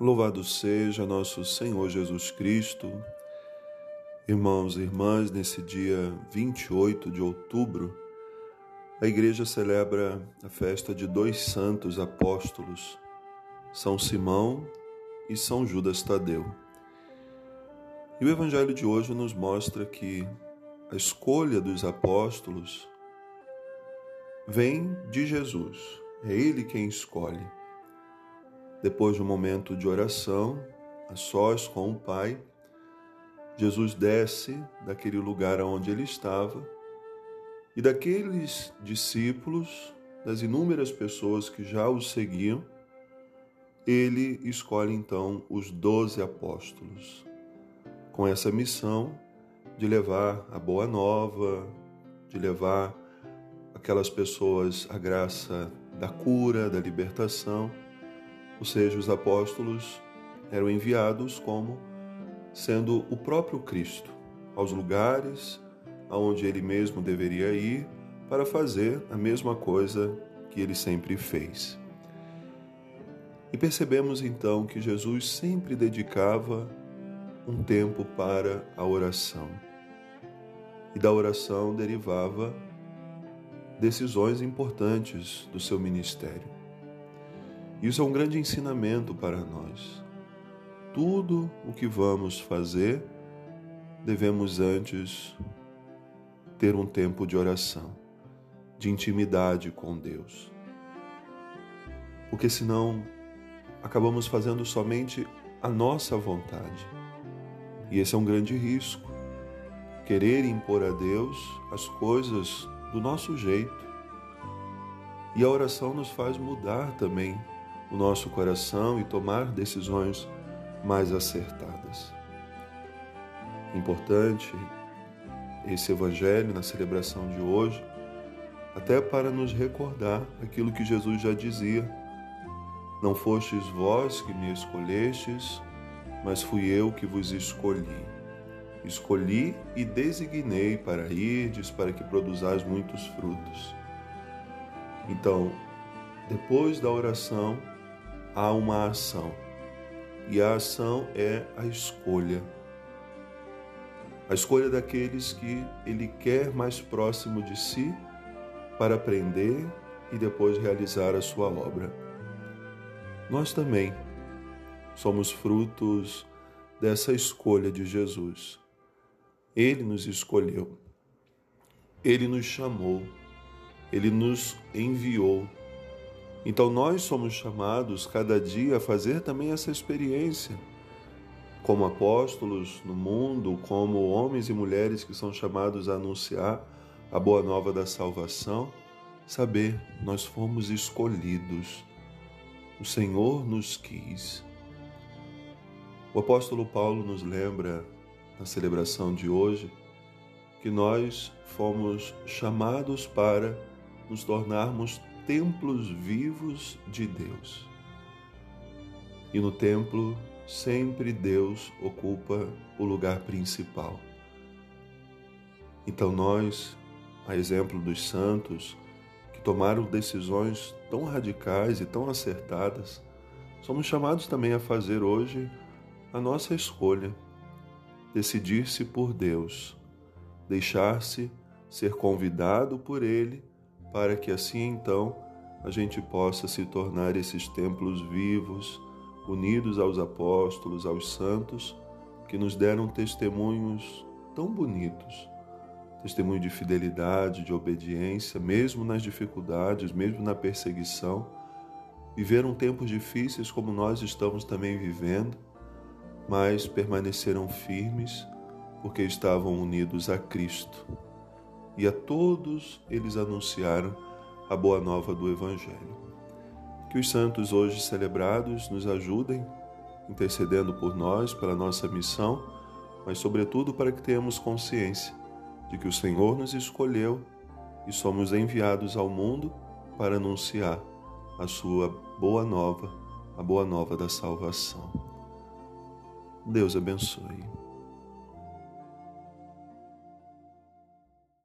Louvado seja nosso Senhor Jesus Cristo. Irmãos e irmãs, nesse dia 28 de outubro, a igreja celebra a festa de dois santos apóstolos, São Simão e São Judas Tadeu. E o evangelho de hoje nos mostra que a escolha dos apóstolos vem de Jesus. É ele quem escolhe. Depois de um momento de oração, a sós com o Pai, Jesus desce daquele lugar onde ele estava e daqueles discípulos, das inúmeras pessoas que já o seguiam, ele escolhe então os doze apóstolos, com essa missão de levar a boa nova, de levar aquelas pessoas a graça da cura, da libertação ou seja, os apóstolos eram enviados como sendo o próprio Cristo aos lugares aonde ele mesmo deveria ir para fazer a mesma coisa que ele sempre fez. E percebemos então que Jesus sempre dedicava um tempo para a oração. E da oração derivava decisões importantes do seu ministério. Isso é um grande ensinamento para nós. Tudo o que vamos fazer, devemos antes ter um tempo de oração, de intimidade com Deus. Porque senão acabamos fazendo somente a nossa vontade. E esse é um grande risco. Querer impor a Deus as coisas do nosso jeito. E a oração nos faz mudar também o nosso coração e tomar decisões mais acertadas. Importante esse Evangelho na celebração de hoje, até para nos recordar aquilo que Jesus já dizia: Não fostes vós que me escolhestes, mas fui eu que vos escolhi. Escolhi e designei para irdes, para que produzais muitos frutos. Então, depois da oração, há uma ação. E a ação é a escolha. A escolha daqueles que ele quer mais próximo de si para aprender e depois realizar a sua obra. Nós também somos frutos dessa escolha de Jesus. Ele nos escolheu, ele nos chamou, ele nos enviou então nós somos chamados cada dia a fazer também essa experiência. Como apóstolos no mundo, como homens e mulheres que são chamados a anunciar a boa nova da salvação, saber nós fomos escolhidos. O Senhor nos quis. O apóstolo Paulo nos lembra na celebração de hoje que nós fomos chamados para nos tornarmos templos vivos de Deus. E no templo, sempre Deus ocupa o lugar principal. Então, nós, a exemplo dos santos, que tomaram decisões tão radicais e tão acertadas, somos chamados também a fazer hoje a nossa escolha, decidir-se por Deus, deixar-se ser convidado por Ele para que assim então a gente possa se tornar esses templos vivos, unidos aos apóstolos, aos santos, que nos deram testemunhos tão bonitos testemunho de fidelidade, de obediência, mesmo nas dificuldades, mesmo na perseguição. Viveram tempos difíceis como nós estamos também vivendo, mas permaneceram firmes porque estavam unidos a Cristo e a todos eles anunciaram a boa nova do Evangelho. Que os santos hoje celebrados nos ajudem, intercedendo por nós, pela nossa missão, mas, sobretudo, para que tenhamos consciência de que o Senhor nos escolheu e somos enviados ao mundo para anunciar a sua boa nova, a boa nova da salvação. Deus abençoe.